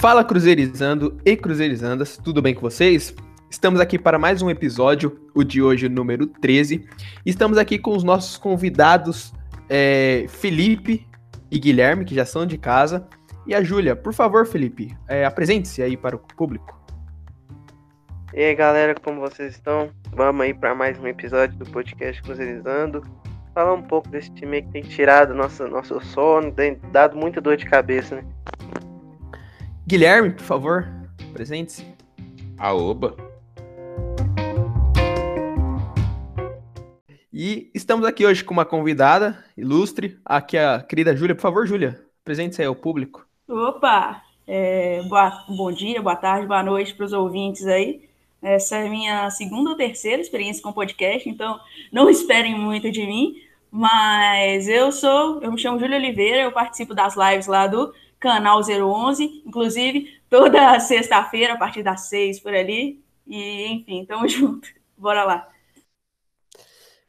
Fala Cruzeirizando e Cruzeirizandas, tudo bem com vocês? Estamos aqui para mais um episódio, o de hoje, número 13. Estamos aqui com os nossos convidados é, Felipe e Guilherme, que já são de casa, e a Júlia. Por favor, Felipe, é, apresente-se aí para o público. E aí, galera, como vocês estão? Vamos aí para mais um episódio do podcast Cruzeirizando. Falar um pouco desse time que tem tirado nosso, nosso sono, tem dado muita dor de cabeça, né? Guilherme, por favor, apresente-se. Aoba. E estamos aqui hoje com uma convidada ilustre, aqui a querida Júlia. Por favor, Júlia, apresente-se aí ao público. Opa! É, boa, bom dia, boa tarde, boa noite para os ouvintes aí. Essa é a minha segunda ou terceira experiência com podcast, então não esperem muito de mim. Mas eu sou, eu me chamo Júlia Oliveira, eu participo das lives lá do canal 011, inclusive toda sexta-feira, a partir das seis por ali. E, enfim, tamo junto. Bora lá.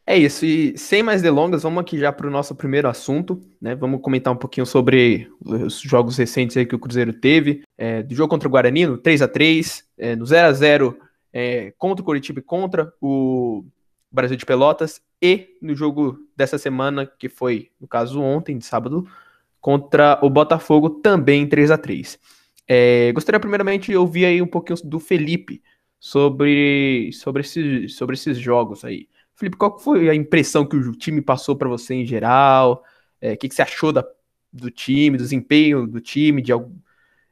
É isso, e sem mais delongas, vamos aqui já para o nosso primeiro assunto, né? Vamos comentar um pouquinho sobre os jogos recentes aí que o Cruzeiro teve. É, do jogo contra o Guarani, no 3 a 3 é, no 0 a 0 é, contra o Curitiba e contra o Brasil de Pelotas, e no jogo dessa semana, que foi, no caso, ontem, de sábado, contra o Botafogo, também 3 a 3 é, Gostaria primeiramente de ouvir aí um pouquinho do Felipe sobre, sobre, esse, sobre esses jogos aí. Felipe, qual foi a impressão que o time passou para você em geral? É, o que, que, você achou da, do time, do desempenho do time, de,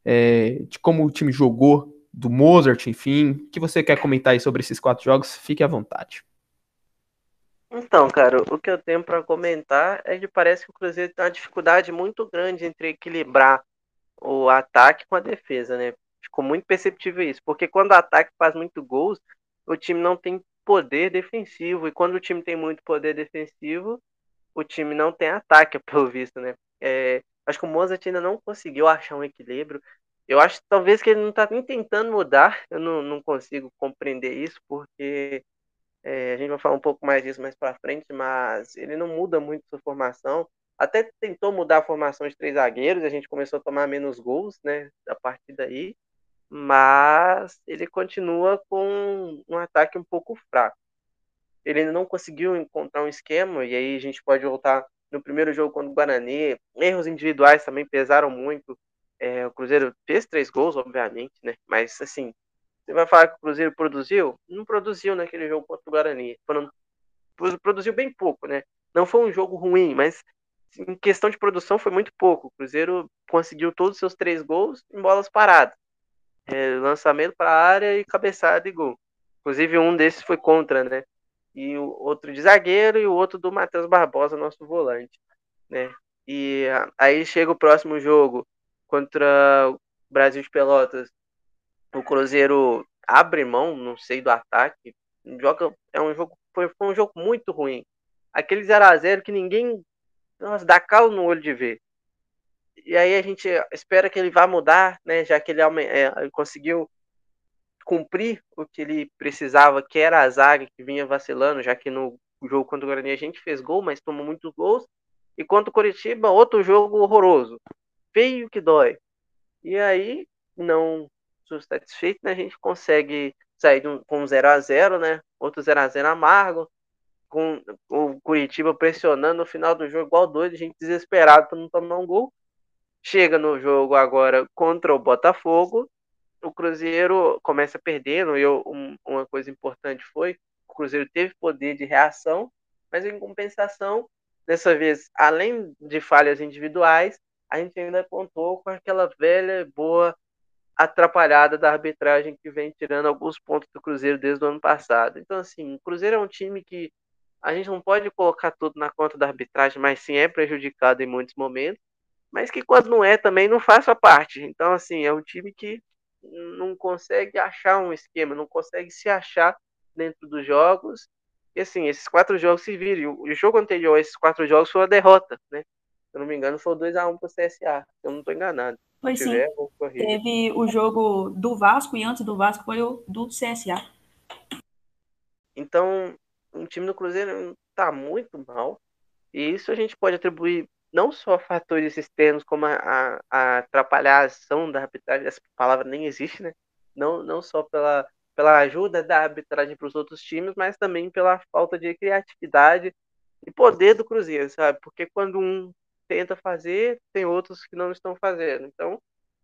é, de como o time jogou, do Mozart, enfim? O que você quer comentar aí sobre esses quatro jogos? Fique à vontade. Então, cara, o que eu tenho para comentar é que parece que o Cruzeiro tem uma dificuldade muito grande entre equilibrar o ataque com a defesa, né? Ficou muito perceptível isso, porque quando o ataque faz muito gols, o time não tem poder defensivo. E quando o time tem muito poder defensivo, o time não tem ataque, pelo visto, né? É, acho que o Mozart ainda não conseguiu achar um equilíbrio. Eu acho talvez que ele não está nem tentando mudar. Eu não, não consigo compreender isso, porque é, a gente vai falar um pouco mais disso mais para frente, mas ele não muda muito sua formação. Até tentou mudar a formação de três zagueiros, a gente começou a tomar menos gols, né, a partir daí mas ele continua com um ataque um pouco fraco. Ele ainda não conseguiu encontrar um esquema, e aí a gente pode voltar no primeiro jogo contra o Guarani. Erros individuais também pesaram muito. É, o Cruzeiro fez três gols, obviamente, né? Mas assim, você vai falar que o Cruzeiro produziu? Não produziu naquele jogo contra o Guarani. Foram, produziu bem pouco, né? Não foi um jogo ruim, mas em questão de produção foi muito pouco. O Cruzeiro conseguiu todos os seus três gols em bolas paradas é, lançamento para a área e cabeçada e gol. Inclusive um desses foi contra, né? E o outro de zagueiro e o outro do Matheus Barbosa, nosso volante, né? E aí chega o próximo jogo contra o Brasil de Pelotas. O Cruzeiro abre mão, não sei, do ataque. Joga, é um jogo, foi, foi um jogo muito ruim. Aquele 0 a 0 que ninguém nossa, dá calo no olho de ver e aí a gente espera que ele vá mudar, né? Já que ele, é, conseguiu cumprir o que ele precisava, que era a zaga que vinha vacilando, já que no jogo contra o Guarani a gente fez gol, mas tomou muitos gols. E contra o Curitiba, outro jogo horroroso. Feio que dói. E aí, não satisfeito, né, a gente consegue sair um, com 0 a 0 né? Outro 0 a 0 amargo. Com o Curitiba pressionando no final do jogo igual doido, a gente desesperado para não tomar um gol. Chega no jogo agora contra o Botafogo, o Cruzeiro começa perdendo, e eu, um, uma coisa importante foi o Cruzeiro teve poder de reação, mas em compensação, dessa vez, além de falhas individuais, a gente ainda contou com aquela velha boa atrapalhada da arbitragem que vem tirando alguns pontos do Cruzeiro desde o ano passado. Então, assim, o Cruzeiro é um time que a gente não pode colocar tudo na conta da arbitragem, mas sim é prejudicado em muitos momentos mas que quando não é também não faz a parte. Então, assim, é um time que não consegue achar um esquema, não consegue se achar dentro dos jogos. E assim, esses quatro jogos se viram. O jogo anterior a esses quatro jogos foi uma derrota, né? Se eu não me engano, foi 2x1 para o CSA. Eu não estou enganado. Foi sim. Teve o jogo do Vasco e antes do Vasco foi o do CSA. Então, o time do Cruzeiro está muito mal. E isso a gente pode atribuir não só fatores externos como a, a, a atrapalhar a ação da arbitragem, essa palavra nem existe, né? Não, não só pela, pela ajuda da arbitragem para os outros times, mas também pela falta de criatividade e poder do Cruzeiro, sabe? Porque quando um tenta fazer, tem outros que não estão fazendo. Então, o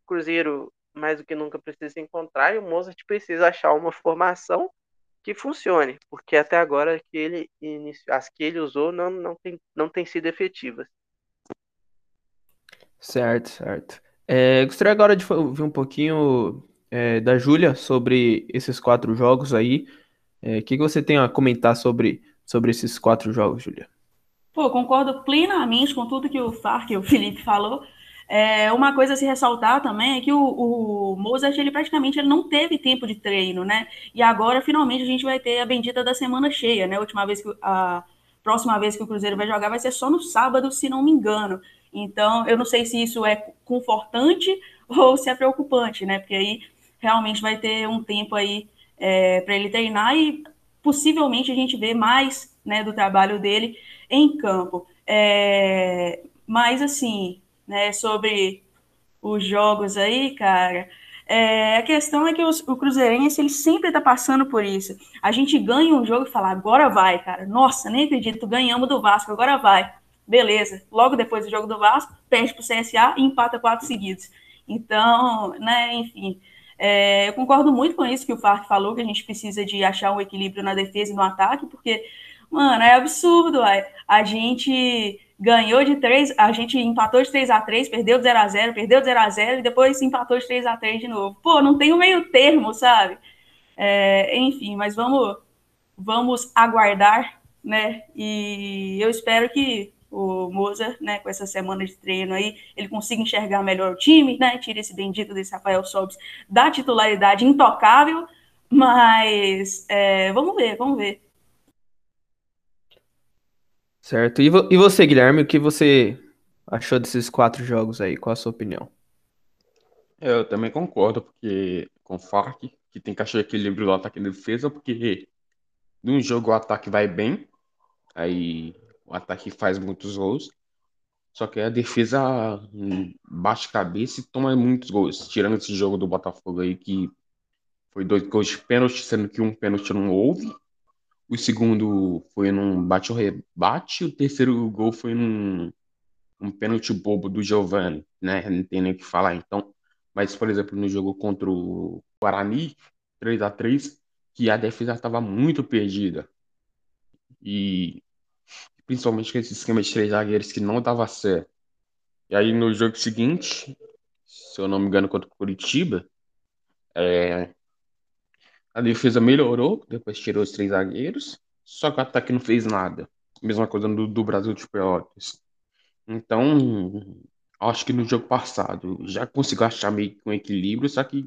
Cruzeiro mais do que nunca precisa encontrar e o Mozart precisa achar uma formação que funcione, porque até agora que ele as que ele usou não, não, tem, não tem sido efetivas. Certo, certo. É, gostaria agora de ouvir um pouquinho é, da Júlia sobre esses quatro jogos aí. É, o é, que, que você tem a comentar sobre, sobre esses quatro jogos, Júlia? Pô, concordo plenamente com tudo que o Farc e o Felipe falou. É, uma coisa a se ressaltar também é que o, o Mozart, ele praticamente ele não teve tempo de treino, né? E agora, finalmente, a gente vai ter a bendita da semana cheia, né? A última vez que a próxima vez que o Cruzeiro vai jogar vai ser só no sábado, se não me engano. Então, eu não sei se isso é confortante ou se é preocupante, né? Porque aí realmente vai ter um tempo aí é, para ele treinar e possivelmente a gente vê mais né, do trabalho dele em campo. É, mas, assim, né, sobre os jogos aí, cara, é, a questão é que os, o Cruzeirense ele sempre tá passando por isso. A gente ganha um jogo e fala, agora vai, cara. Nossa, nem acredito, ganhamos do Vasco, agora vai. Beleza. Logo depois do jogo do Vasco, perde pro CSA e empata quatro seguidos. Então, né, enfim. É, eu concordo muito com isso que o Farc falou, que a gente precisa de achar um equilíbrio na defesa e no ataque, porque Mano, é absurdo, uai. A gente ganhou de 3, a gente empatou de 3 a 3 perdeu de 0 a 0 perdeu de 0 a 0 e depois empatou de 3 a 3 de novo. Pô, não tem o um meio termo, sabe? É, enfim, mas vamos, vamos aguardar, né? E eu espero que o Moza, né, com essa semana de treino aí, ele consiga enxergar melhor o time, né? Tire esse bendito desse Rafael Sobis da titularidade intocável, mas é, vamos ver, vamos ver. Certo. E, vo e você, Guilherme, o que você achou desses quatro jogos aí? Qual a sua opinião? Eu também concordo, porque com o Farc, que tem que achar equilíbrio no ataque e defesa, porque num jogo o ataque vai bem, aí o ataque faz muitos gols, só que a defesa baixa cabeça e toma muitos gols. Tirando esse jogo do Botafogo aí, que foi dois gols de pênalti, sendo que um pênalti não houve. O segundo foi num bate-rebate. O terceiro gol foi num um pênalti bobo do Giovanni, né? Não tem nem o que falar. Então, mas, por exemplo, no jogo contra o Guarani, 3 a 3 que a defesa estava muito perdida. E principalmente com esse esquema de três zagueiros que não dava certo. E aí no jogo seguinte, se eu não me engano, contra o Curitiba, é, a defesa melhorou, depois tirou os três zagueiros, só que o ataque não fez nada. Mesma coisa do, do Brasil de Pelotas. Então, acho que no jogo passado já conseguiu achar meio que um equilíbrio, só que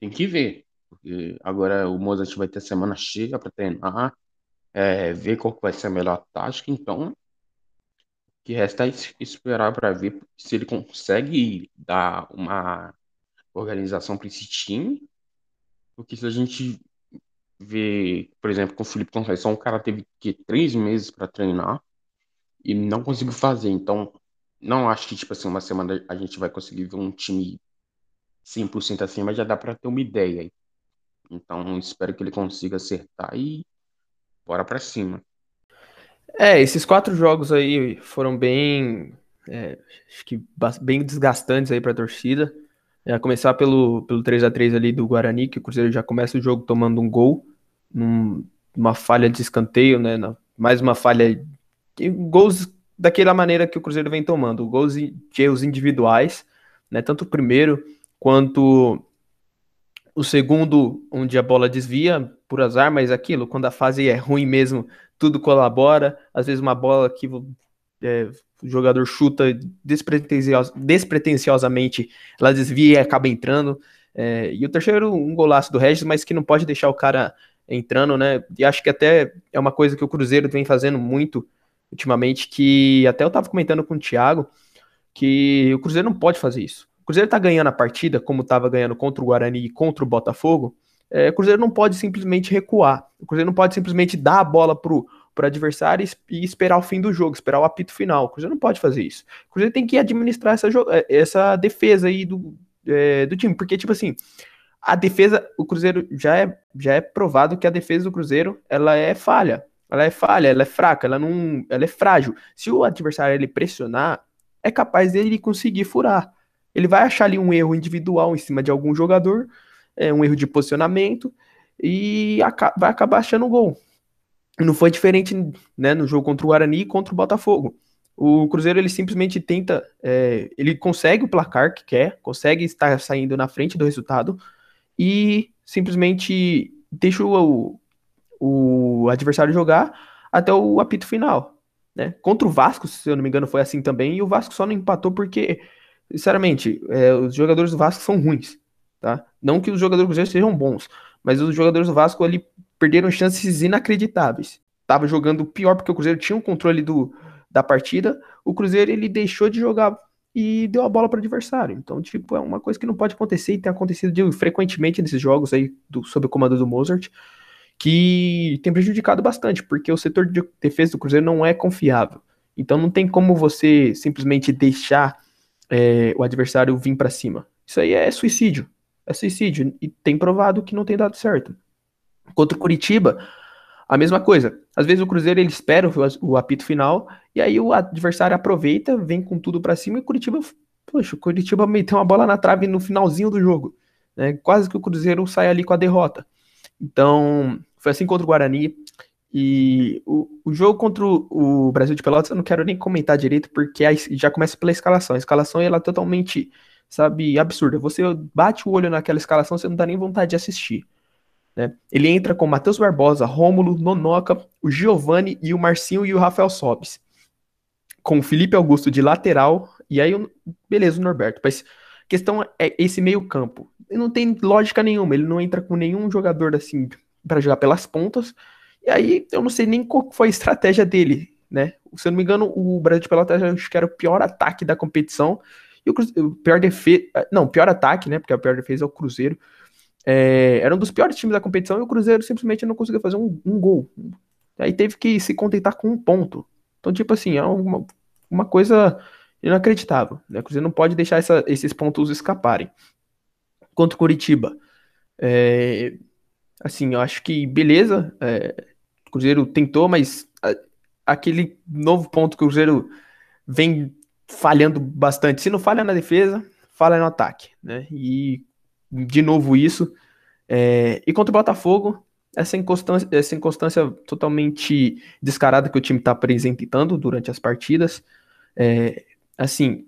tem que ver. Porque agora o Mozart vai ter semana cheia para treinar, é, ver qual vai ser a melhor tática. Então, o que resta é esperar para ver se ele consegue dar uma organização para esse time porque se a gente vê, por exemplo, com o Felipe Conceição, o cara teve que três meses para treinar e não conseguiu fazer. Então, não acho que, tipo assim, uma semana a gente vai conseguir ver um time 100% assim, mas já dá para ter uma ideia. Então, espero que ele consiga acertar e bora para cima. É, esses quatro jogos aí foram bem, é, acho que bem desgastantes aí para a torcida. É, começar pelo, pelo 3 a 3 ali do Guarani, que o Cruzeiro já começa o jogo tomando um gol, num, uma falha de escanteio, né? Na, mais uma falha. Gols daquela maneira que o Cruzeiro vem tomando, gols de erros individuais, né? Tanto o primeiro quanto o segundo, onde a bola desvia por azar, mas aquilo, quando a fase é ruim mesmo, tudo colabora. Às vezes uma bola que é, o jogador chuta despretensios, despretensiosamente, ela desvia e acaba entrando. É, e o terceiro, um golaço do Regis, mas que não pode deixar o cara entrando, né? E acho que até é uma coisa que o Cruzeiro vem fazendo muito ultimamente, que até eu tava comentando com o Thiago, que o Cruzeiro não pode fazer isso. O Cruzeiro tá ganhando a partida, como tava ganhando contra o Guarani e contra o Botafogo, é, o Cruzeiro não pode simplesmente recuar. O Cruzeiro não pode simplesmente dar a bola pro, para adversário e esperar o fim do jogo, esperar o apito final. O Cruzeiro não pode fazer isso. O Cruzeiro tem que administrar essa, eh, essa defesa aí do, é, do time, porque, tipo assim, a defesa, o Cruzeiro já é, já é provado que a defesa do Cruzeiro ela é falha. Ela é falha, ela é fraca, ela não, ela é frágil. Se o adversário ele pressionar, é capaz dele conseguir furar. Ele vai achar ali um erro individual em cima de algum jogador, é, um erro de posicionamento e vai acabar achando o gol. Não foi diferente né, no jogo contra o Guarani e contra o Botafogo. O Cruzeiro ele simplesmente tenta, é, ele consegue o placar que quer, consegue estar saindo na frente do resultado e simplesmente deixa o, o adversário jogar até o apito final. Né? Contra o Vasco, se eu não me engano, foi assim também, e o Vasco só não empatou porque, sinceramente, é, os jogadores do Vasco são ruins. Tá? Não que os jogadores do Cruzeiro sejam bons, mas os jogadores do Vasco ali perderam chances inacreditáveis. Tava jogando pior porque o Cruzeiro tinha o um controle do, da partida, o Cruzeiro ele deixou de jogar e deu a bola para o adversário. Então, tipo, é uma coisa que não pode acontecer e tem acontecido frequentemente nesses jogos aí do, sob o comando do Mozart, que tem prejudicado bastante, porque o setor de defesa do Cruzeiro não é confiável. Então, não tem como você simplesmente deixar é, o adversário vir para cima. Isso aí é suicídio. É suicídio. E tem provado que não tem dado certo. Contra o Curitiba, a mesma coisa. Às vezes o Cruzeiro ele espera o, apito final e aí o adversário aproveita, vem com tudo para cima e o Curitiba, poxa, o Curitiba meteu uma bola na trave no finalzinho do jogo. Né? Quase que o Cruzeiro sai ali com a derrota. Então, foi assim contra o Guarani. E o, o jogo contra o, Brasil de Pelotas eu não quero nem comentar direito, porque já começa pela escalação. A escalação ela é totalmente, sabe, absurda. Você bate o olho naquela escalação, você não dá nem vontade de assistir. Né? Ele entra com Matheus Barbosa, Rômulo, Nonoca, o Giovani e o Marcinho e o Rafael Sobes. Com o Felipe Augusto de lateral, e aí, beleza, o Norberto. Mas a questão é esse meio campo. Não tem lógica nenhuma, ele não entra com nenhum jogador assim para jogar pelas pontas. E aí eu não sei nem qual foi a estratégia dele, né? Se eu não me engano, o Brasil de Pelotas acho que era o pior ataque da competição. E o, o pior defesa. Não, pior ataque, né? Porque a pior defesa é o Cruzeiro. É, era um dos piores times da competição e o Cruzeiro simplesmente não conseguiu fazer um, um gol. Aí teve que se contentar com um ponto. Então, tipo assim, é uma, uma coisa inacreditável. Né? O Cruzeiro não pode deixar essa, esses pontos escaparem. Contra o Curitiba. É, assim, eu acho que beleza. É, o Cruzeiro tentou, mas a, aquele novo ponto que o Cruzeiro vem falhando bastante. Se não falha na defesa, falha no ataque. Né? E de novo isso. É, e contra o Botafogo, essa inconstância, essa inconstância totalmente descarada que o time está apresentando durante as partidas. É, assim,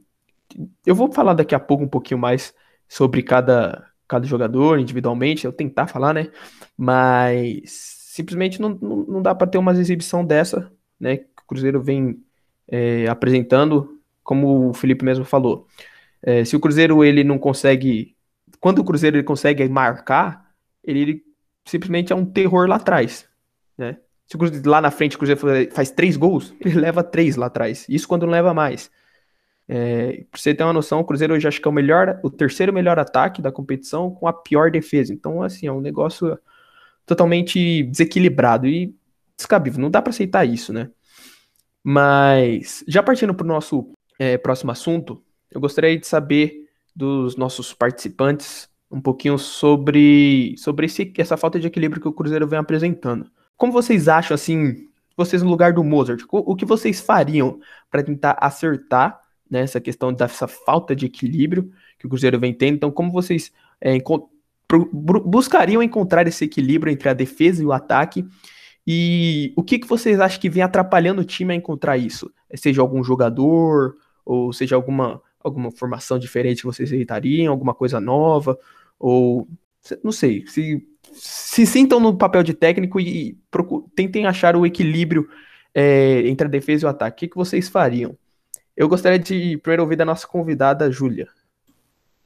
eu vou falar daqui a pouco um pouquinho mais sobre cada, cada jogador individualmente, eu tentar falar, né? Mas simplesmente não, não, não dá para ter uma exibição dessa, né? Que o Cruzeiro vem é, apresentando, como o Felipe mesmo falou. É, se o Cruzeiro ele não consegue quando o Cruzeiro ele consegue marcar, ele, ele simplesmente é um terror lá atrás, né? Se o Cruzeiro, lá na frente o Cruzeiro faz três gols, ele leva três lá atrás. Isso quando não leva mais. É, pra você ter uma noção, o Cruzeiro hoje acho que é o melhor, o terceiro melhor ataque da competição com a pior defesa. Então, assim, é um negócio totalmente desequilibrado e descabível. Não dá para aceitar isso, né? Mas, já partindo para o nosso é, próximo assunto, eu gostaria de saber dos nossos participantes um pouquinho sobre, sobre esse, essa falta de equilíbrio que o Cruzeiro vem apresentando. Como vocês acham, assim, vocês no lugar do Mozart, o, o que vocês fariam para tentar acertar né, essa questão dessa falta de equilíbrio que o Cruzeiro vem tendo? Então, como vocês é, buscariam encontrar esse equilíbrio entre a defesa e o ataque? E o que, que vocês acham que vem atrapalhando o time a encontrar isso? Seja algum jogador, ou seja alguma alguma formação diferente que vocês aceitariam, alguma coisa nova, ou não sei, se, se sintam no papel de técnico e, e tentem achar o equilíbrio é, entre a defesa e o ataque. O que, que vocês fariam? Eu gostaria de primeiro ouvir da nossa convidada, Júlia.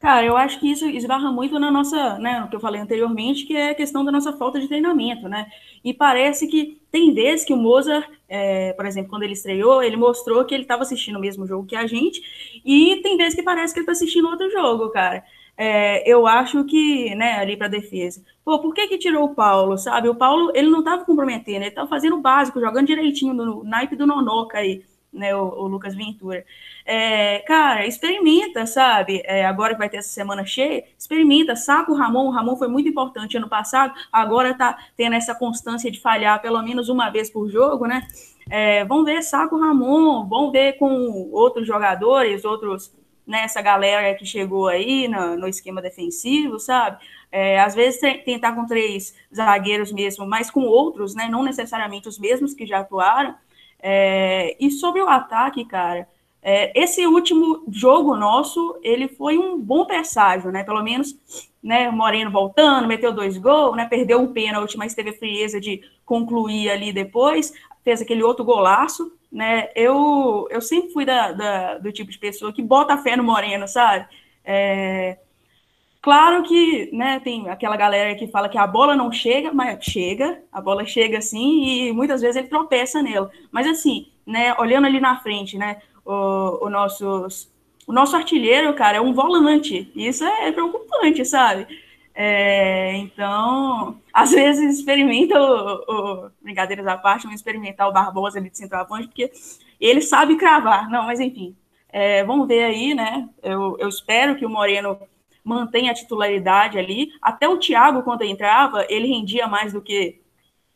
Cara, eu acho que isso esbarra muito na nossa, né, no que eu falei anteriormente, que é a questão da nossa falta de treinamento, né? E parece que tem vezes que o Mozart, é, por exemplo, quando ele estreou, ele mostrou que ele estava assistindo o mesmo jogo que a gente, e tem vezes que parece que ele está assistindo outro jogo, cara. é, eu acho que, né, ali para defesa. Pô, por que que tirou o Paulo, sabe? O Paulo, ele não estava comprometendo, ele estava fazendo o básico, jogando direitinho no naipe do Nonoca aí, né, o, o Lucas Ventura. É, cara, experimenta, sabe? É, agora que vai ter essa semana cheia, experimenta, saca o Ramon. O Ramon foi muito importante ano passado, agora tá tendo essa constância de falhar pelo menos uma vez por jogo, né? É, vamos ver, saca o Ramon, vamos ver com outros jogadores, outros, né, essa galera que chegou aí no, no esquema defensivo, sabe? É, às vezes tentar com três zagueiros mesmo, mas com outros, né? Não necessariamente os mesmos que já atuaram. É, e sobre o ataque, cara, é, esse último jogo nosso, ele foi um bom presságio, né? Pelo menos, né? Moreno voltando, meteu dois gols, né? Perdeu um pênalti, mas teve a frieza de concluir ali depois, fez aquele outro golaço, né? Eu, eu sempre fui da, da do tipo de pessoa que bota fé no Moreno, sabe? É, Claro que né, tem aquela galera que fala que a bola não chega, mas chega, a bola chega sim, e muitas vezes ele tropeça nela. Mas assim, né, olhando ali na frente, né, o, o, nossos, o nosso artilheiro, cara, é um volante. Isso é preocupante, sabe? É, então, às vezes experimenta o, o, brincadeiras à parte, vamos experimentar o Barbosa ali de centroavante, porque ele sabe cravar. Não, mas enfim, é, vamos ver aí, né? Eu, eu espero que o Moreno mantenha a titularidade ali. Até o Thiago, quando entrava, ele rendia mais do que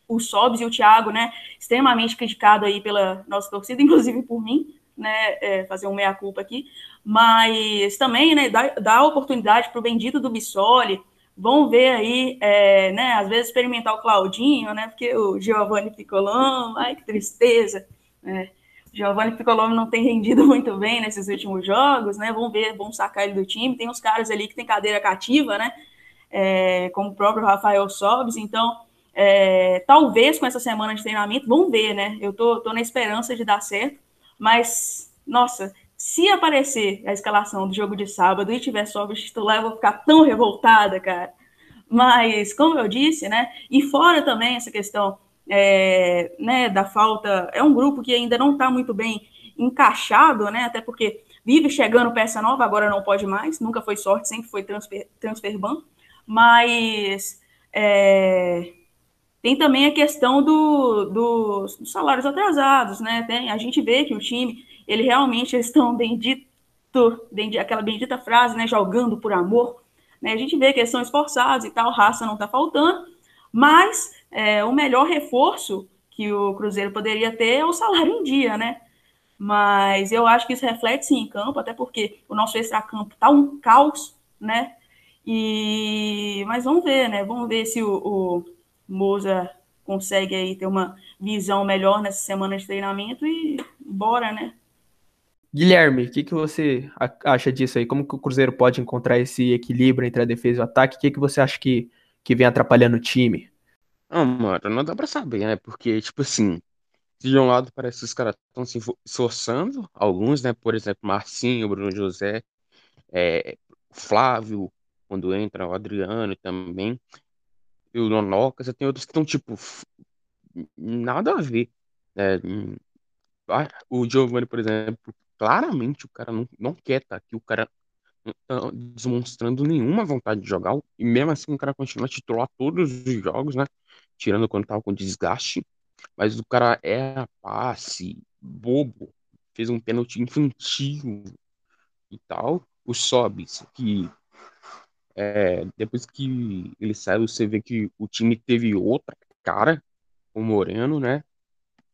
o Sobs e o Thiago, né? Extremamente criticado aí pela nossa torcida, inclusive por mim né, é, fazer um meia-culpa aqui, mas também, né, dá, dá oportunidade para o bendito do Bissoli, vão ver aí, é, né, às vezes experimentar o Claudinho, né, porque o Giovanni Piccolombo, ai, que tristeza, né, Giovanni Piccolombo não tem rendido muito bem nesses últimos jogos, né, vão ver, vão sacar ele do time, tem uns caras ali que tem cadeira cativa, né, é, como o próprio Rafael Sobes, então, é, talvez com essa semana de treinamento, vamos ver, né, eu tô, tô na esperança de dar certo, mas, nossa, se aparecer a escalação do jogo de sábado e tiver o titular, eu vou ficar tão revoltada, cara. Mas, como eu disse, né? E fora também essa questão é, né, da falta, é um grupo que ainda não está muito bem encaixado, né? Até porque vive chegando peça nova, agora não pode mais, nunca foi sorte, sempre foi transfer, transfer ban. Mas é, tem também a questão do, do, dos salários atrasados, né? Tem, a gente vê que o time, ele realmente estão bendito, bendito, aquela bendita frase, né? Jogando por amor. Né? A gente vê que eles são esforçados e tal, raça não está faltando, mas é, o melhor reforço que o Cruzeiro poderia ter é o salário em dia, né? Mas eu acho que isso reflete sim em campo, até porque o nosso extracampo tá um caos, né? E mas vamos ver, né? Vamos ver se o, o Moza consegue aí ter uma visão melhor nessa semana de treinamento e bora, né? Guilherme, o que, que você acha disso aí? Como que o Cruzeiro pode encontrar esse equilíbrio entre a defesa e o ataque? O que, que você acha que, que vem atrapalhando o time? Não, mano, não dá pra saber, né? Porque, tipo assim, de um lado parece que os caras estão se esforçando, alguns, né? Por exemplo, Marcinho, Bruno José, é, Flávio, quando entra, o Adriano também e o Nonoca, você tem outros que estão, tipo, nada a ver. Né? Ah, o Giovanni, por exemplo, claramente o cara não, não quer estar tá aqui, o cara não tá demonstrando nenhuma vontade de jogar, e mesmo assim o cara continua titular todos os jogos, né? Tirando quando tava com desgaste, mas o cara é passe, bobo, fez um pênalti infantil e tal. O Sobis, que é, depois que ele saiu, você vê que o time teve outra cara, o Moreno, né?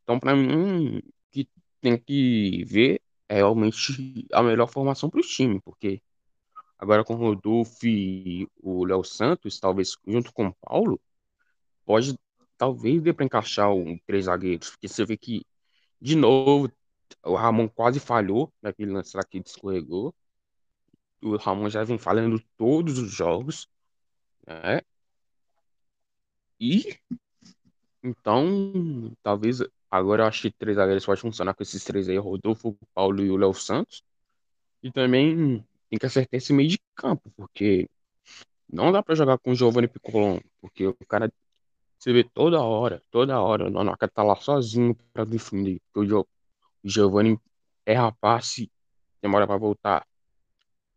Então, para mim, que tem que ver é realmente a melhor formação para o time, porque agora com o Rodolfo e o Léo Santos, talvez junto com o Paulo, pode talvez dê para encaixar um três zagueiros, porque você vê que de novo o Ramon quase falhou naquele lance lá que escorregou o Ramon já vem falando todos os jogos, né? E então, talvez agora eu acho que três zagueiros pode funcionar com esses três aí, Rodolfo, Paulo e o Léo Santos. E também tem que acertar esse meio de campo, porque não dá para jogar com o Giovanni Piccolon, porque o cara você vê toda hora, toda hora, o Nonoca tá lá sozinho para defender, porque o Giovanni é rapaz, demora para voltar.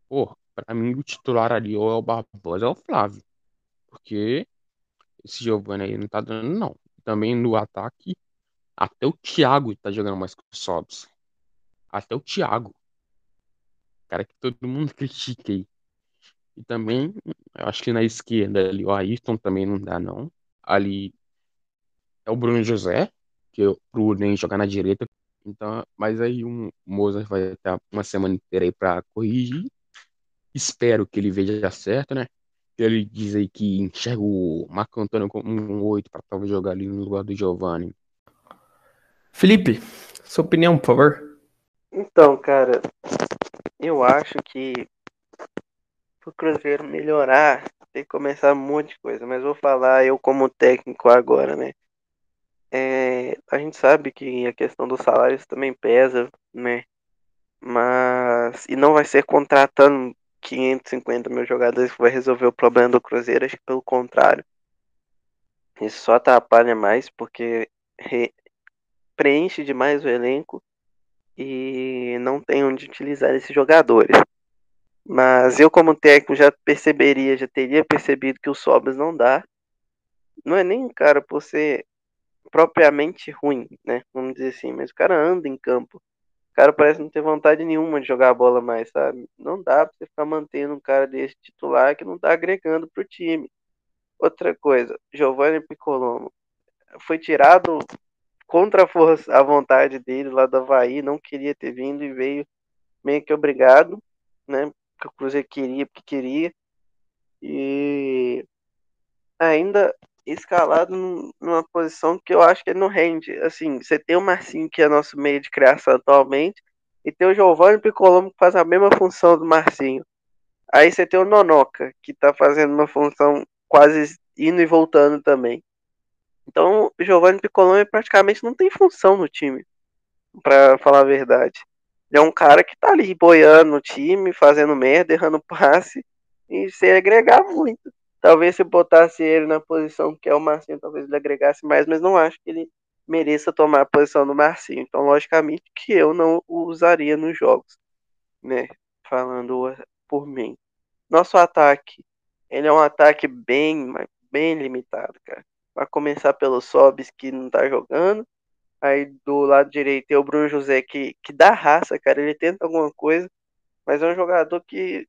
Pô, Pra mim, o titular ali ou é o Barbosa ou é o Flávio. Porque esse Giovanni aí não tá dando, não. Também no ataque, até o Thiago tá jogando mais que o Sobs. Até o Thiago. Cara que todo mundo critica aí. E também, eu acho que na esquerda ali, o Ayrton também não dá, não. Ali é o Bruno José, que eu, pro Nem jogar na direita. Então, mas aí o Mozart vai ter uma semana inteira aí pra corrigir. Espero que ele veja certo, né? Ele diz aí que enxerga o Marco Antônio como um 8 para talvez jogar ali no lugar do Giovanni. Felipe, sua opinião, por favor. Então, cara, eu acho que pro Cruzeiro melhorar, tem que começar um monte de coisa, mas vou falar eu como técnico agora, né? É, a gente sabe que a questão dos salários também pesa, né? Mas. E não vai ser contratando 550 mil jogadores que vai resolver o problema do Cruzeiro, acho que pelo contrário. Isso só atrapalha mais porque re... preenche demais o elenco e não tem onde utilizar esses jogadores. Mas eu, como técnico, já perceberia, já teria percebido que o Sobras não dá. Não é nem, cara, por ser propriamente ruim, né? Vamos dizer assim, mas o cara anda em campo. O cara parece não ter vontade nenhuma de jogar a bola mais, sabe? Não dá pra você ficar mantendo um cara desse titular que não tá agregando pro time. Outra coisa, Giovanni Piccolomo foi tirado contra a, força, a vontade dele lá do Havaí, não queria ter vindo e veio meio que obrigado, né? Porque o Cruzeiro queria, porque queria. E ainda escalado numa posição que eu acho que ele não rende. Assim, você tem o Marcinho, que é nosso meio de criação atualmente, e tem o Giovanni Piccolomo, que faz a mesma função do Marcinho. Aí você tem o Nonoca, que tá fazendo uma função quase indo e voltando também. Então, o Giovanni Piccolomo praticamente não tem função no time, para falar a verdade. Ele é um cara que tá ali boiando no time, fazendo merda, errando passe, e sem agregar muito. Talvez se botasse ele na posição que é o Marcinho, talvez ele agregasse mais, mas não acho que ele mereça tomar a posição do Marcinho. Então, logicamente, que eu não o usaria nos jogos, né? Falando por mim. Nosso ataque, ele é um ataque bem, bem limitado, cara. Vai começar pelo Sobis, que não tá jogando. Aí do lado direito tem o Bruno José, que, que dá raça, cara. Ele tenta alguma coisa, mas é um jogador que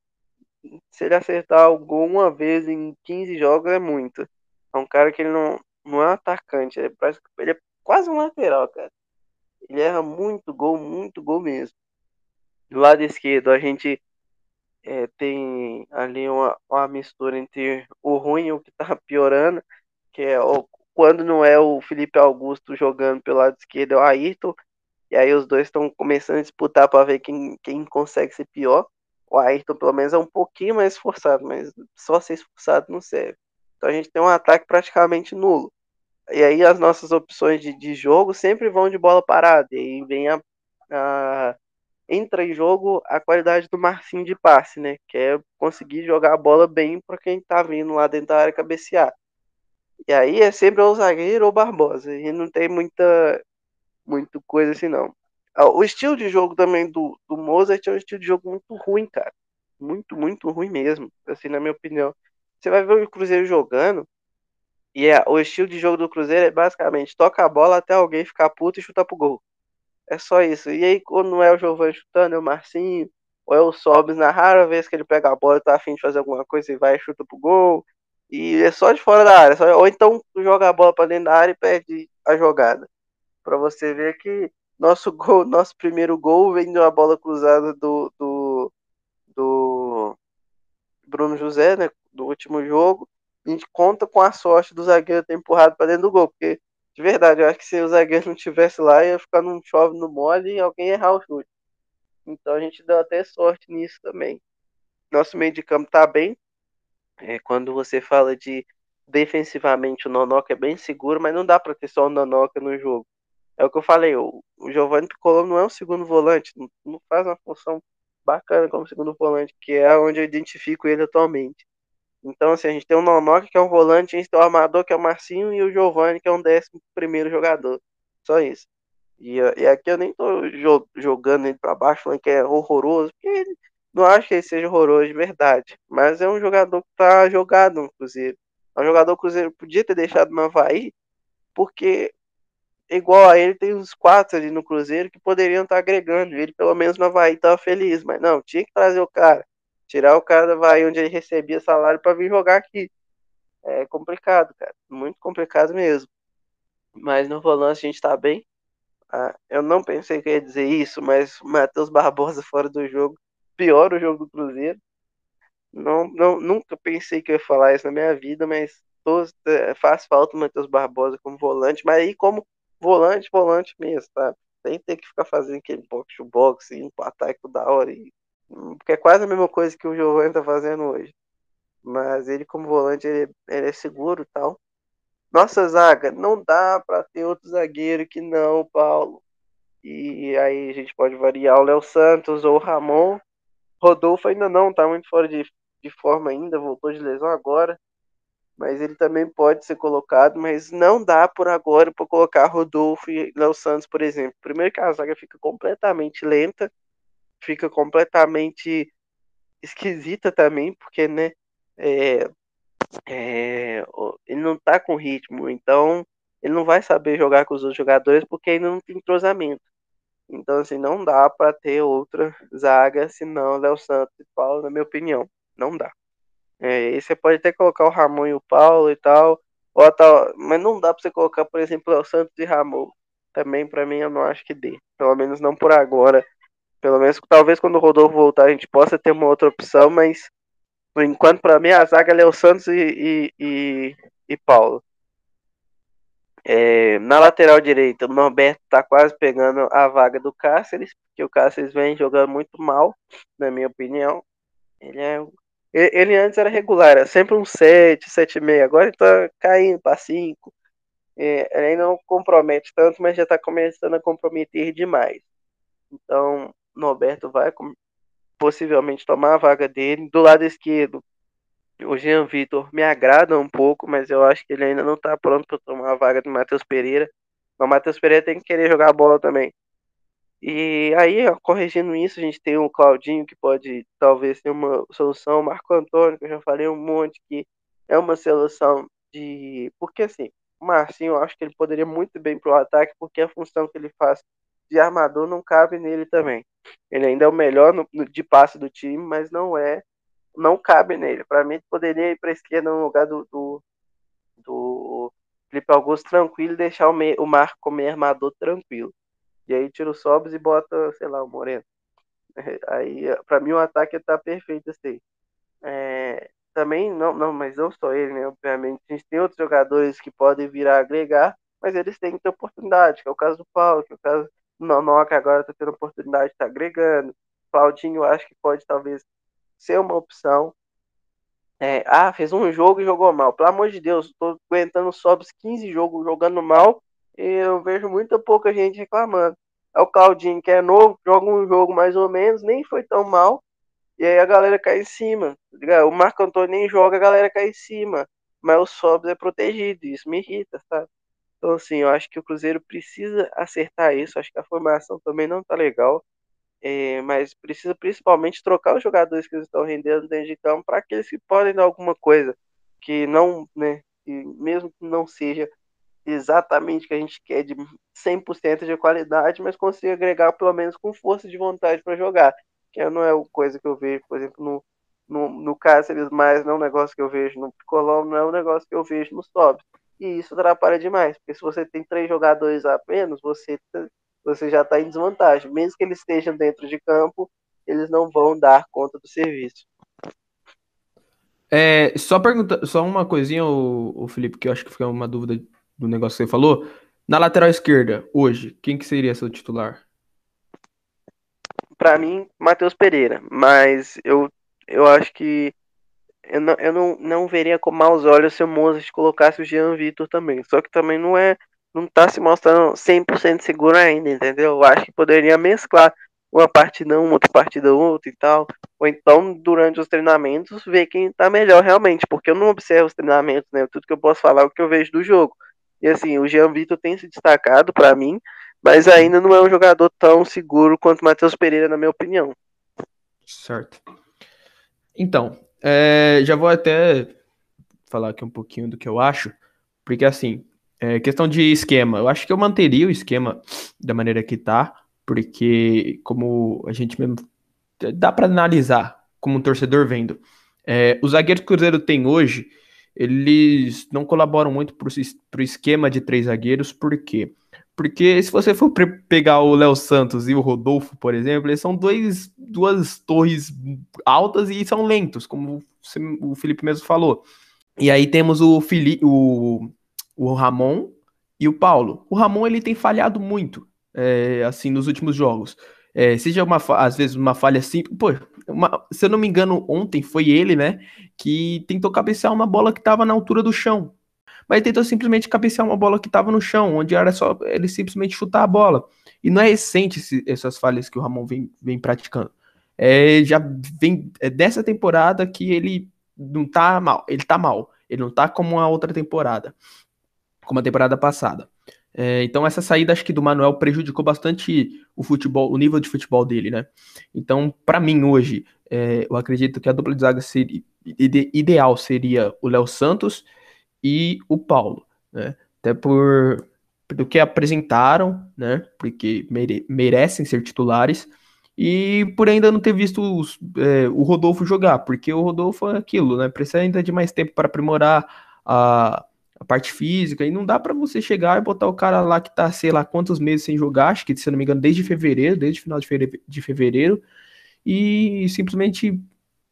se ele acertar alguma vez em 15 jogos é muito. É um cara que ele não, não é um atacante, ele, parece, ele é quase um lateral, cara. Ele erra muito gol, muito gol mesmo. Do lado esquerdo a gente é, tem ali uma, uma mistura entre o ruim e o que tá piorando, que é o, quando não é o Felipe Augusto jogando pelo lado esquerdo, é o Ayrton. E aí os dois estão começando a disputar para ver quem, quem consegue ser pior. O Ayrton, pelo menos, é um pouquinho mais esforçado, mas só ser esforçado não serve. Então a gente tem um ataque praticamente nulo. E aí as nossas opções de, de jogo sempre vão de bola parada. E aí vem a, a, entra em jogo a qualidade do Marcinho de passe, né? Que é conseguir jogar a bola bem para quem tá vindo lá dentro da área cabecear. E aí é sempre o zagueiro ou Barbosa. E não tem muita, muita coisa assim, não. Ah, o estilo de jogo também do, do Mozart é um estilo de jogo muito ruim, cara. Muito, muito ruim mesmo, assim, na minha opinião. Você vai ver o Cruzeiro jogando, e é, o estilo de jogo do Cruzeiro é basicamente toca a bola até alguém ficar puto e chutar pro gol. É só isso. E aí, quando não é o Giovanni chutando, é o Marcinho, ou é o Sobis, na rara vez que ele pega a bola e tá afim de fazer alguma coisa, e vai e chuta pro gol. E é só de fora da área. Só, ou então joga a bola pra dentro da área e perde a jogada. Pra você ver que nosso gol, nosso primeiro gol vem de uma bola cruzada do, do, do Bruno José, né? Do último jogo. A gente conta com a sorte do zagueiro ter empurrado para dentro do gol, porque de verdade, eu acho que se o zagueiro não tivesse lá, ia ficar num chove no mole e alguém errar o chute. Então a gente deu até sorte nisso também. Nosso meio de campo tá bem. É, quando você fala de defensivamente, o Nonoca é bem seguro, mas não dá para ter só o Nonoca no jogo. É o que eu falei, o, o Giovanni Piccolo não é um segundo volante, não, não, faz uma função bacana como segundo volante, que é onde eu identifico ele atualmente. Então, assim, a gente tem o Nonoca, que é um volante, a gente tem o Armador, que é o Marcinho, e o Giovanni, que é um décimo primeiro jogador. Só isso. E, e aqui eu nem tô jogando ele pra baixo, falando que é horroroso, porque ele, Não acho que ele seja horroroso de verdade, mas é um jogador que tá jogado no Cruzeiro. É um jogador que o Cruzeiro podia ter deixado no Havaí, porque igual a ele tem uns quatro ali no Cruzeiro que poderiam estar tá agregando. Ele pelo menos no Havaí tava feliz, mas não, tinha que trazer o cara. Tirar o cara do Havaí onde ele recebia salário para vir jogar aqui. É complicado, cara. Muito complicado mesmo. Mas no volante a gente tá bem. Ah, eu não pensei que ia dizer isso, mas o Matheus Barbosa fora do jogo piora o jogo do Cruzeiro. Não, não, nunca pensei que eu ia falar isso na minha vida, mas tô, é, faz falta o Matheus Barbosa como volante, mas aí como volante, volante mesmo, tá? Sem ter que ficar fazendo aquele box to box, indo pro ataque da hora. E, porque é quase a mesma coisa que o Giovanni tá fazendo hoje. Mas ele como volante, ele, ele é seguro e tal. Nossa zaga, não dá para ter outro zagueiro que não, Paulo. E aí a gente pode variar o Léo Santos ou o Ramon. Rodolfo ainda não, tá muito fora de, de forma ainda, voltou de lesão agora. Mas ele também pode ser colocado, mas não dá por agora para colocar Rodolfo e Léo Santos, por exemplo. Primeiro que a zaga fica completamente lenta, fica completamente esquisita também, porque, né, é, é, ele não tá com ritmo, então ele não vai saber jogar com os outros jogadores porque ainda não tem entrosamento. Então, assim, não dá para ter outra zaga senão Léo Santos e Paulo, na minha opinião. Não dá. É, e você pode até colocar o Ramon e o Paulo e tal, ou tal mas não dá para você colocar, por exemplo, Léo Santos e Ramon. Também, para mim, eu não acho que dê. Pelo menos não por agora. Pelo menos, talvez quando o Rodolfo voltar, a gente possa ter uma outra opção, mas por enquanto, para mim, a zaga é Léo Santos e, e, e, e Paulo. É, na lateral direita, o Norberto está quase pegando a vaga do Cáceres, porque o Cáceres vem jogando muito mal, na minha opinião. Ele é ele, antes era regular, era sempre um 7, 7,5. Agora está caindo para 5. É, ele ainda não compromete tanto, mas já está começando a comprometer demais. Então, Norberto vai possivelmente tomar a vaga dele. Do lado esquerdo, o Jean Vitor me agrada um pouco, mas eu acho que ele ainda não está pronto para tomar a vaga do Matheus Pereira. O Matheus Pereira tem que querer jogar a bola também. E aí, ó, corrigindo isso, a gente tem o Claudinho, que pode talvez ter uma solução. O Marco Antônio, que eu já falei um monte, que é uma solução de. Porque assim, o Marcinho, eu acho que ele poderia muito bem pro ataque, porque a função que ele faz de armador não cabe nele também. Ele ainda é o melhor no, no, de passe do time, mas não é, não cabe nele. Para mim, poderia ir para esquerda no lugar do, do, do Felipe Augusto tranquilo e deixar o, me, o Marco como armador tranquilo. E aí tira o Sobs e bota, sei lá, o Moreno. Aí, para mim, o ataque tá perfeito assim. É, também, não, não, mas não só ele, né? Obviamente, a gente tem outros jogadores que podem vir a agregar, mas eles têm que ter oportunidade, que é o caso do Paulo, que é o caso Nonoca agora está tendo oportunidade de estar tá agregando. Claudinho, acho que pode talvez ser uma opção. É, ah, fez um jogo e jogou mal. Pelo amor de Deus, estou aguentando só os 15 jogos jogando mal e eu vejo muita pouca gente reclamando. É o Claudinho, que é novo, joga um jogo mais ou menos, nem foi tão mal, e aí a galera cai em cima. O Marco Antônio nem joga, a galera cai em cima. Mas o Sobs é protegido, isso me irrita, sabe? Então, assim, eu acho que o Cruzeiro precisa acertar isso. Acho que a formação também não tá legal. É, mas precisa principalmente trocar os jogadores que estão rendendo dentro de campo para aqueles que podem dar alguma coisa. Que não, né? Que mesmo que não seja exatamente o que a gente quer de 100% de qualidade, mas consiga agregar pelo menos com força de vontade para jogar. Que não é uma coisa que eu vejo, por exemplo, no, no, no Cáceres, mas não é um negócio que eu vejo no Picolão, não é um negócio que eu vejo no Sobs e isso atrapalha demais, porque se você tem três jogadores apenas, você, você já está em desvantagem. Mesmo que eles estejam dentro de campo, eles não vão dar conta do serviço. É, só pergunta, só uma coisinha, o, o Felipe, que eu acho que fica uma dúvida do negócio que você falou. Na lateral esquerda, hoje, quem que seria seu titular? Para mim, Matheus Pereira, mas eu, eu acho que eu não, eu não, não veria com maus olhos se o Mozart colocasse o Jean Vitor também. Só que também não é. Não tá se mostrando 100% seguro ainda, entendeu? Eu acho que poderia mesclar uma partida um, outra partida outra e tal. Ou então, durante os treinamentos, ver quem tá melhor realmente. Porque eu não observo os treinamentos, né? Tudo que eu posso falar é o que eu vejo do jogo. E assim, o Jean Vitor tem se destacado para mim, mas ainda não é um jogador tão seguro quanto o Matheus Pereira, na minha opinião. Certo. Então, é, já vou até falar aqui um pouquinho do que eu acho, porque assim, é, questão de esquema, eu acho que eu manteria o esquema da maneira que tá, porque como a gente mesmo dá para analisar como um torcedor vendo, é, os zagueiros que o Cruzeiro tem hoje, eles não colaboram muito para o esquema de três zagueiros, por quê? Porque se você for pegar o Léo Santos e o Rodolfo, por exemplo, eles são dois, duas torres altas e são lentos, como o Felipe mesmo falou. E aí temos o, Fili o, o Ramon e o Paulo. O Ramon ele tem falhado muito, é, assim, nos últimos jogos. É, seja uma, às vezes uma falha simples. Pô, uma, se eu não me engano, ontem foi ele, né? Que tentou cabecear uma bola que estava na altura do chão. Mas tentou simplesmente cabecear uma bola que estava no chão, onde era só ele simplesmente chutar a bola. E não é recente esse, essas falhas que o Ramon vem, vem praticando. É, já vem é dessa temporada que ele não tá mal. Ele tá mal. Ele não tá como a outra temporada. Como a temporada passada. É, então essa saída acho que do Manuel prejudicou bastante o futebol, o nível de futebol dele, né? Então, para mim hoje, é, eu acredito que a dupla de zaga seria, ide, ideal seria o Léo Santos e o Paulo, né? Até por do que apresentaram, né? Porque mere, merecem ser titulares e por ainda não ter visto os, é, o Rodolfo jogar, porque o Rodolfo é aquilo, né? Precisa ainda de mais tempo para aprimorar a, a parte física, e não dá para você chegar e botar o cara lá que tá, sei lá, quantos meses sem jogar, acho que, se não me engano, desde fevereiro, desde o final de fevereiro, e simplesmente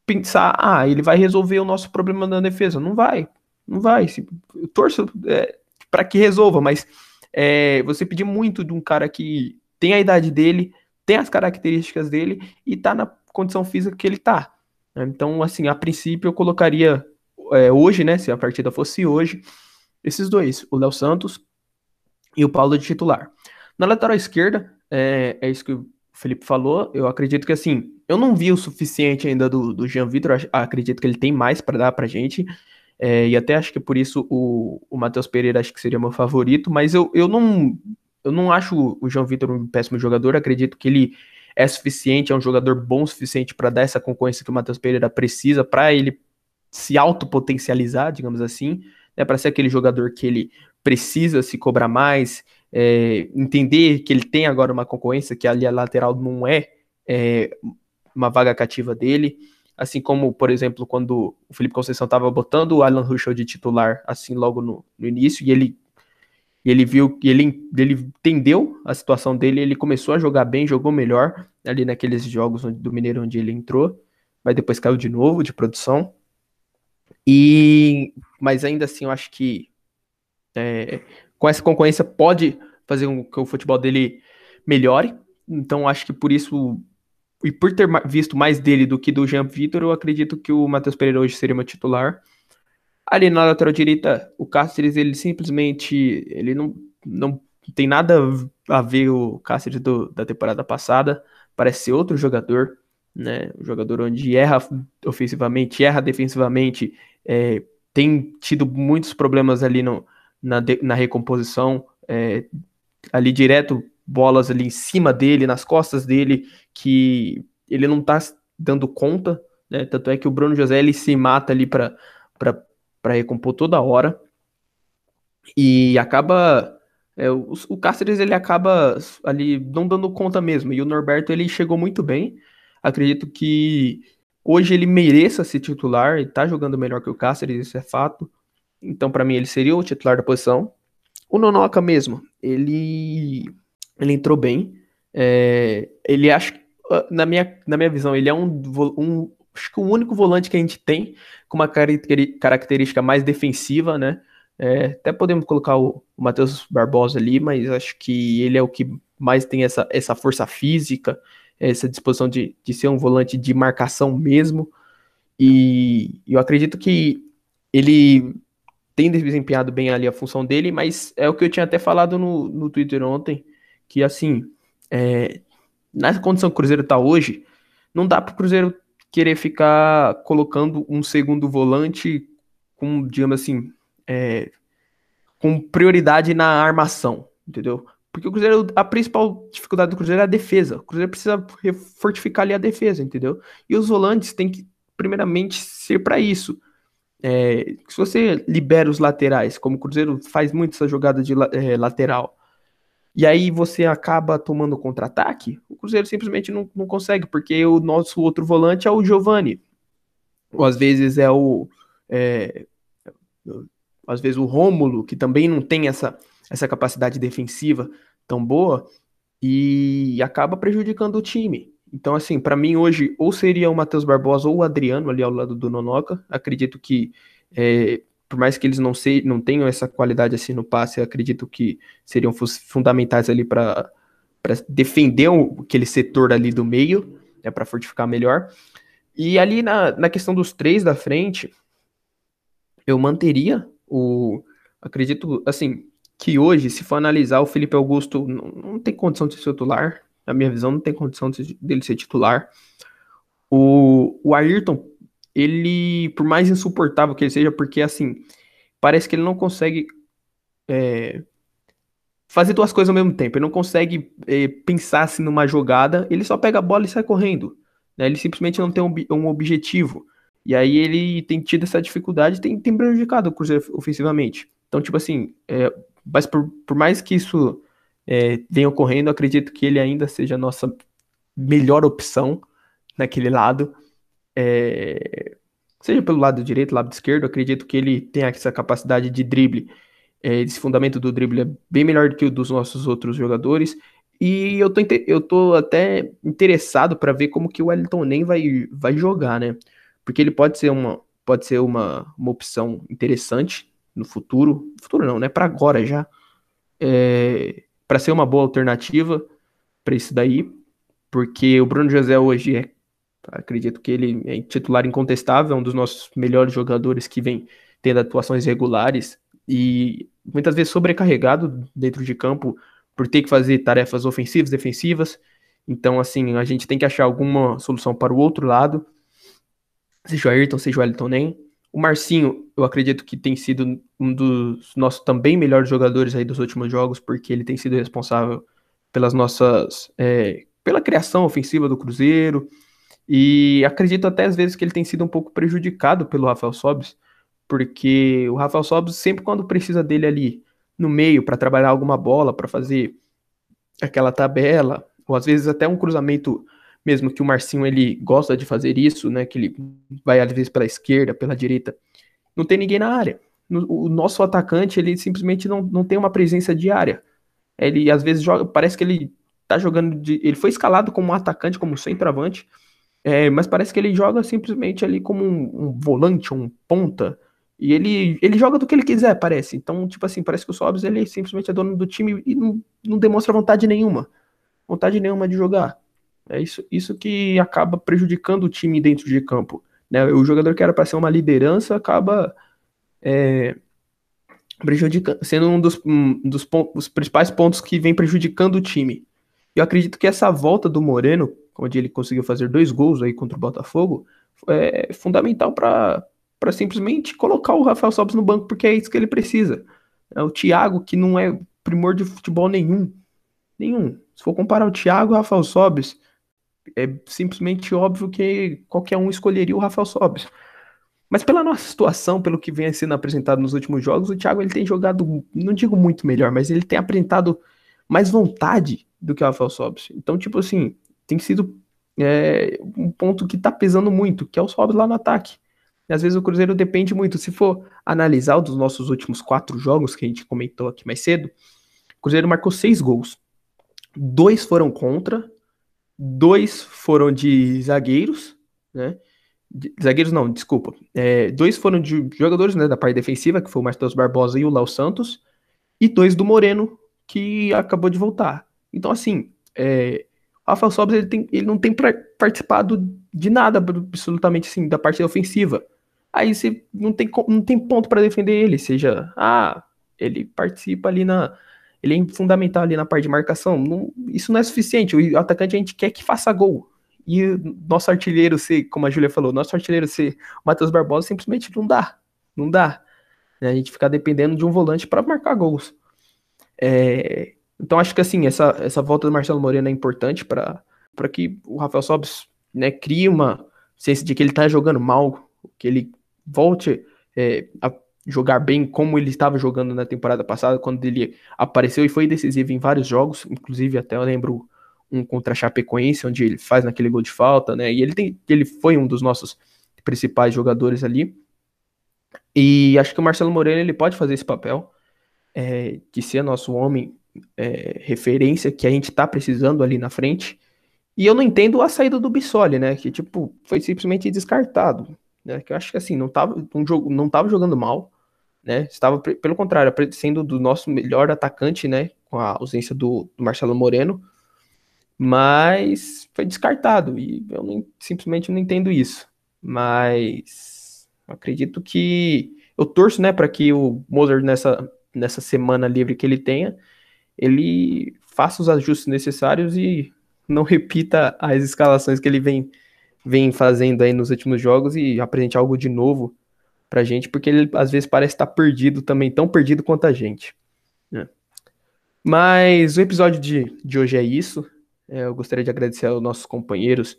pensar, ah, ele vai resolver o nosso problema na defesa. Não vai, não vai. Eu torço é, para que resolva, mas é, você pedir muito de um cara que tem a idade dele, tem as características dele e tá na condição física que ele tá. Então, assim, a princípio eu colocaria é, hoje, né, se a partida fosse hoje, esses dois, o Léo Santos e o Paulo de titular. Na lateral esquerda, é, é, isso que o Felipe falou, eu acredito que, assim, eu não vi o suficiente ainda do, do Jean Vitor, acredito que ele tem mais para dar pra gente, é, e até acho que por isso o, o Matheus Pereira acho que seria meu favorito, mas eu, eu não eu não acho o João Vitor um péssimo jogador, acredito que ele é suficiente, é um jogador bom o suficiente para dar essa concorrência que o Matheus Pereira precisa para ele se autopotencializar, digamos assim, né, para ser aquele jogador que ele precisa se cobrar mais, é, entender que ele tem agora uma concorrência, que ali a lateral não é, é uma vaga cativa dele, assim como, por exemplo, quando o Felipe Conceição estava botando o Alan Ruschel de titular, assim, logo no, no início, e ele e ele viu que ele, ele entendeu a situação dele, ele começou a jogar bem, jogou melhor ali naqueles jogos do Mineiro onde ele entrou, mas depois caiu de novo de produção. E mas ainda assim, eu acho que é, com essa concorrência pode fazer com que o futebol dele melhore. Então acho que por isso e por ter visto mais dele do que do Jean Vitor, eu acredito que o Matheus Pereira hoje seria meu titular. Ali na lateral direita, o Cáceres, ele simplesmente, ele não, não tem nada a ver o Cáceres do, da temporada passada, parece ser outro jogador, né, um jogador onde erra ofensivamente, erra defensivamente, é, tem tido muitos problemas ali no, na, na recomposição, é, ali direto, bolas ali em cima dele, nas costas dele, que ele não tá dando conta, né, tanto é que o Bruno José, ele se mata ali para recompor toda hora. E acaba. É, o, o Cáceres ele acaba ali não dando conta mesmo. E o Norberto ele chegou muito bem. Acredito que hoje ele mereça ser titular. Ele tá jogando melhor que o Cáceres, isso é fato. Então, para mim, ele seria o titular da posição. O Nonoca mesmo, ele, ele entrou bem. É, ele acho na minha, na minha visão, ele é um, um, acho que o único volante que a gente tem com uma característica mais defensiva, né? É, até podemos colocar o, o Matheus Barbosa ali, mas acho que ele é o que mais tem essa, essa força física, essa disposição de, de ser um volante de marcação mesmo. E eu acredito que ele tem desempenhado bem ali a função dele, mas é o que eu tinha até falado no, no Twitter ontem, que assim, é, na condição que o Cruzeiro está hoje, não dá para o Cruzeiro querer ficar colocando um segundo volante com, digamos assim, é, com prioridade na armação, entendeu? Porque o Cruzeiro, a principal dificuldade do Cruzeiro é a defesa. O Cruzeiro precisa fortificar ali a defesa, entendeu? E os volantes têm que, primeiramente, ser para isso. É, se você libera os laterais, como o Cruzeiro faz muito essa jogada de é, lateral, e aí você acaba tomando contra-ataque, o Cruzeiro simplesmente não, não consegue, porque o nosso outro volante é o Giovani. Ou às vezes é o. É, às vezes o Rômulo, que também não tem essa, essa capacidade defensiva tão boa, e acaba prejudicando o time. Então, assim, para mim hoje, ou seria o Matheus Barbosa ou o Adriano ali ao lado do Nonoca. Acredito que, é, por mais que eles não, se, não tenham essa qualidade assim no passe, acredito que seriam fundamentais ali para defender o, aquele setor ali do meio, né, para fortificar melhor. E ali na, na questão dos três da frente, eu manteria o. Acredito, assim, que hoje, se for analisar, o Felipe Augusto não, não tem condição de ser titular, na minha visão, não tem condição de, dele ser titular. O, o Ayrton, ele, por mais insuportável que ele seja, porque assim, parece que ele não consegue é, fazer duas coisas ao mesmo tempo. Ele não consegue é, pensar assim numa jogada, ele só pega a bola e sai correndo. Né? Ele simplesmente não tem um, um objetivo. E aí ele tem tido essa dificuldade, tem, tem prejudicado o Cruzeiro ofensivamente. Então, tipo assim, é, mas por, por mais que isso é, vem ocorrendo, acredito que ele ainda seja a nossa melhor opção naquele lado. É, seja pelo lado direito, lado esquerdo, acredito que ele tem essa capacidade de drible. É, esse fundamento do drible é bem melhor do que o dos nossos outros jogadores. E eu tô, eu tô até interessado para ver como que o Wellington nem vai, vai jogar, né? Porque ele pode ser uma, pode ser uma, uma opção interessante no futuro. Futuro não, né? Para agora já. É, para ser uma boa alternativa para isso daí, porque o Bruno José hoje é, acredito que ele é titular incontestável, é um dos nossos melhores jogadores que vem tendo atuações regulares e muitas vezes sobrecarregado dentro de campo por ter que fazer tarefas ofensivas, defensivas. Então, assim, a gente tem que achar alguma solução para o outro lado, seja o Ayrton, seja o Wellington Nem. O Marcinho, eu acredito que tem sido um dos nossos também melhores jogadores aí dos últimos jogos, porque ele tem sido responsável pelas nossas. É, pela criação ofensiva do Cruzeiro. E acredito até às vezes que ele tem sido um pouco prejudicado pelo Rafael Sobis, porque o Rafael Sobis, sempre quando precisa dele ali no meio para trabalhar alguma bola, para fazer aquela tabela, ou às vezes até um cruzamento mesmo que o Marcinho ele gosta de fazer isso, né? Que ele vai às vezes pela esquerda, pela direita. Não tem ninguém na área. O nosso atacante, ele simplesmente não, não tem uma presença diária. Ele às vezes joga, parece que ele tá jogando de, ele foi escalado como um atacante, como centroavante, é, mas parece que ele joga simplesmente ali como um, um, volante, um ponta, e ele, ele joga do que ele quiser, parece. Então, tipo assim, parece que o Sobs ele simplesmente é dono do time e não, não demonstra vontade nenhuma. Vontade nenhuma de jogar. É isso, isso que acaba prejudicando o time dentro de campo. Né? O jogador que era para ser uma liderança acaba é, prejudicando, sendo um dos, um dos pontos, principais pontos que vem prejudicando o time. Eu acredito que essa volta do Moreno, onde ele conseguiu fazer dois gols aí contra o Botafogo, é fundamental para simplesmente colocar o Rafael Sobis no banco, porque é isso que ele precisa. É o Thiago, que não é primor de futebol nenhum. Nenhum. Se for comparar o Thiago e o Rafael Sobis, é simplesmente óbvio que qualquer um escolheria o Rafael Sobis. Mas pela nossa situação, pelo que vem sendo apresentado nos últimos jogos, o Thiago ele tem jogado, não digo muito melhor, mas ele tem apresentado mais vontade do que o Rafael Sobis. Então, tipo assim, tem sido é, um ponto que tá pesando muito, que é o Sobis lá no ataque. E às vezes o Cruzeiro depende muito. Se for analisar dos nossos últimos quatro jogos que a gente comentou aqui mais cedo, o Cruzeiro marcou seis gols. Dois foram contra dois foram de zagueiros, né? De, zagueiros não, desculpa. É, dois foram de jogadores né, da parte defensiva, que foi o Matheus Barbosa e o Léo Santos, e dois do Moreno, que acabou de voltar. Então, assim, é, o Rafael Sobres ele, tem, ele não tem participado de nada, absolutamente assim, da parte ofensiva. Aí você não tem, não tem ponto para defender ele, seja, ah, ele participa ali na, ele é fundamental ali na parte de marcação. Não, isso não é suficiente. O atacante a gente quer que faça gol. E nosso artilheiro ser, como a Júlia falou, nosso artilheiro ser Matheus Barbosa simplesmente não dá. Não dá. A gente ficar dependendo de um volante para marcar gols. É, Então acho que assim, essa, essa volta do Marcelo Moreno é importante para que o Rafael Sobis né, crie uma ciência de que ele está jogando mal, que ele volte é, a jogar bem como ele estava jogando na temporada passada, quando ele apareceu e foi decisivo em vários jogos, inclusive até eu lembro um contra a Chapecoense, onde ele faz naquele gol de falta, né? E ele, tem, ele foi um dos nossos principais jogadores ali. E acho que o Marcelo Moreno ele pode fazer esse papel é, de ser nosso homem é, referência que a gente tá precisando ali na frente. E eu não entendo a saída do Bissoli, né? Que tipo foi simplesmente descartado, né? Que eu acho que assim não tava um jogo não tava jogando mal, né? Estava pelo contrário sendo do nosso melhor atacante, né? Com a ausência do, do Marcelo Moreno mas foi descartado e eu não, simplesmente não entendo isso. Mas acredito que eu torço, né, para que o Mozart nessa nessa semana livre que ele tenha, ele faça os ajustes necessários e não repita as escalações que ele vem vem fazendo aí nos últimos jogos e apresente algo de novo pra gente, porque ele às vezes parece estar perdido também, tão perdido quanto a gente. Né? Mas o episódio de, de hoje é isso. É, eu gostaria de agradecer aos nossos companheiros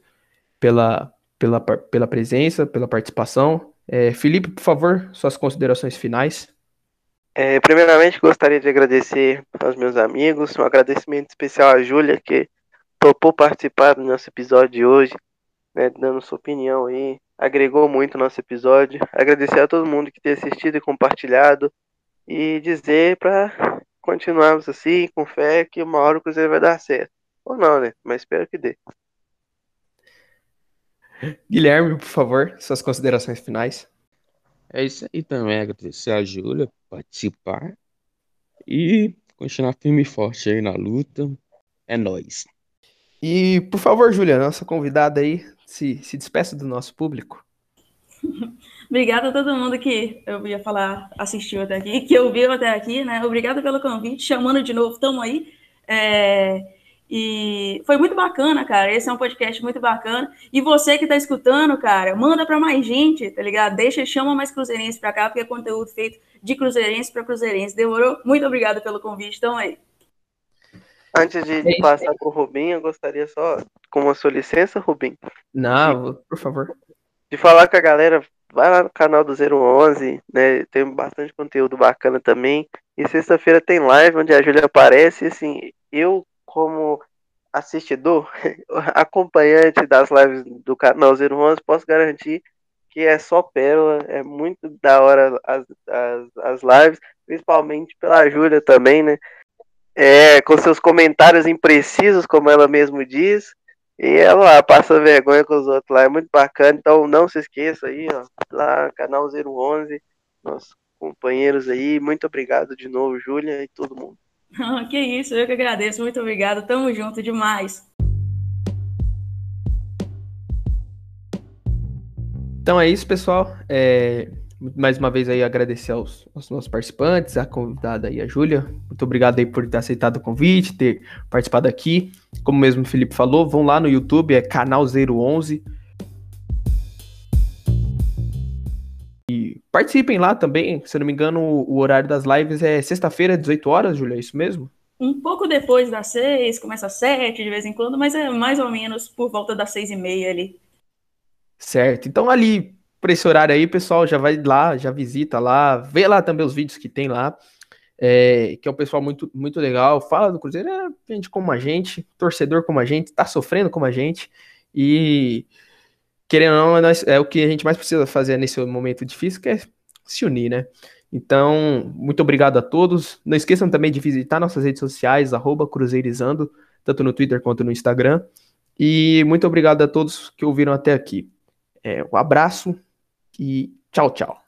pela, pela, pela presença, pela participação. É, Felipe, por favor, suas considerações finais. É, primeiramente, gostaria de agradecer aos meus amigos, um agradecimento especial à Júlia, que topou participar do nosso episódio de hoje, né, dando sua opinião aí, agregou muito o nosso episódio. Agradecer a todo mundo que tem assistido e compartilhado, e dizer para continuarmos assim, com fé, que uma hora o Cruzeiro vai dar certo. Ou não, né? Mas espero que dê. Guilherme, por favor, suas considerações finais. É isso aí também, agradecer a Júlia por participar e continuar firme e forte aí na luta. É nós. E, por favor, Júlia, nossa convidada aí, se, se despeça do nosso público. Obrigada a todo mundo que eu ia falar, assistiu até aqui, que ouviu até aqui, né? Obrigada pelo convite, chamando de novo, tamo aí. É... E foi muito bacana, cara. Esse é um podcast muito bacana. E você que tá escutando, cara, manda para mais gente, tá ligado? Deixa, chama mais cruzeirense para cá, porque é conteúdo feito de cruzeirense para cruzeirense. Demorou? Muito obrigado pelo convite. Então aí. Antes de, de passar pro Rubinho, eu gostaria só, com a sua licença, Rubinho. Não, de, por favor. De falar com a galera, vai lá no canal do 011, né? Tem bastante conteúdo bacana também. E sexta-feira tem live onde a Júlia aparece. Assim, eu como assistidor, acompanhante das lives do canal 011, posso garantir que é só pérola, é muito da hora as, as, as lives, principalmente pela Júlia também, né? É, com seus comentários imprecisos, como ela mesmo diz, e ela passa vergonha com os outros lá, é muito bacana, então não se esqueça aí, ó, lá, canal 011, nossos companheiros aí, muito obrigado de novo, Júlia e todo mundo. que isso, eu que agradeço. Muito obrigado. Tamo junto demais. Então é isso, pessoal. É, mais uma vez aí agradecer aos, aos, nossos participantes, a convidada aí, a Júlia. Muito obrigado aí por ter aceitado o convite, ter participado aqui. Como mesmo o Felipe falou, vão lá no YouTube, é canal 011. participem lá também. Se eu não me engano, o horário das lives é sexta-feira, 18 horas, Júlia, é isso mesmo? Um pouco depois das seis, começa às sete de vez em quando, mas é mais ou menos por volta das seis e meia ali. Certo. Então ali, por esse horário aí, pessoal, já vai lá, já visita lá, vê lá também os vídeos que tem lá. É, que é um pessoal muito, muito legal, fala do Cruzeiro, é gente como a gente, torcedor como a gente, tá sofrendo como a gente, e querendo ou não, é, é o que a gente mais precisa fazer nesse momento difícil, que é se unir, né? Então, muito obrigado a todos. Não esqueçam também de visitar nossas redes sociais, arroba Cruzeirizando, tanto no Twitter quanto no Instagram. E muito obrigado a todos que ouviram até aqui. É, um abraço e tchau, tchau.